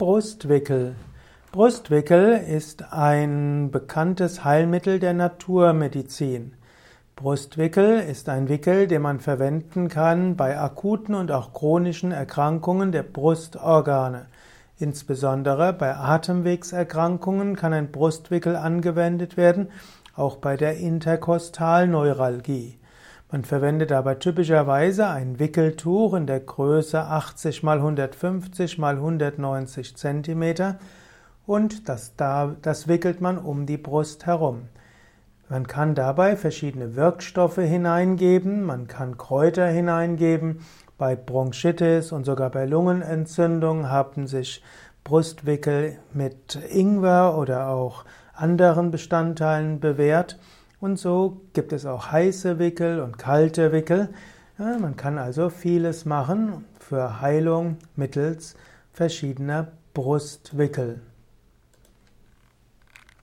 Brustwickel. Brustwickel ist ein bekanntes Heilmittel der Naturmedizin. Brustwickel ist ein Wickel, den man verwenden kann bei akuten und auch chronischen Erkrankungen der Brustorgane. Insbesondere bei Atemwegserkrankungen kann ein Brustwickel angewendet werden, auch bei der Interkostalneuralgie. Man verwendet aber typischerweise ein Wickeltuch in der Größe 80 x 150 x 190 cm und das, da, das wickelt man um die Brust herum. Man kann dabei verschiedene Wirkstoffe hineingeben, man kann Kräuter hineingeben. Bei Bronchitis und sogar bei Lungenentzündung haben sich Brustwickel mit Ingwer oder auch anderen Bestandteilen bewährt. Und so gibt es auch heiße Wickel und kalte Wickel. Ja, man kann also vieles machen für Heilung mittels verschiedener Brustwickel.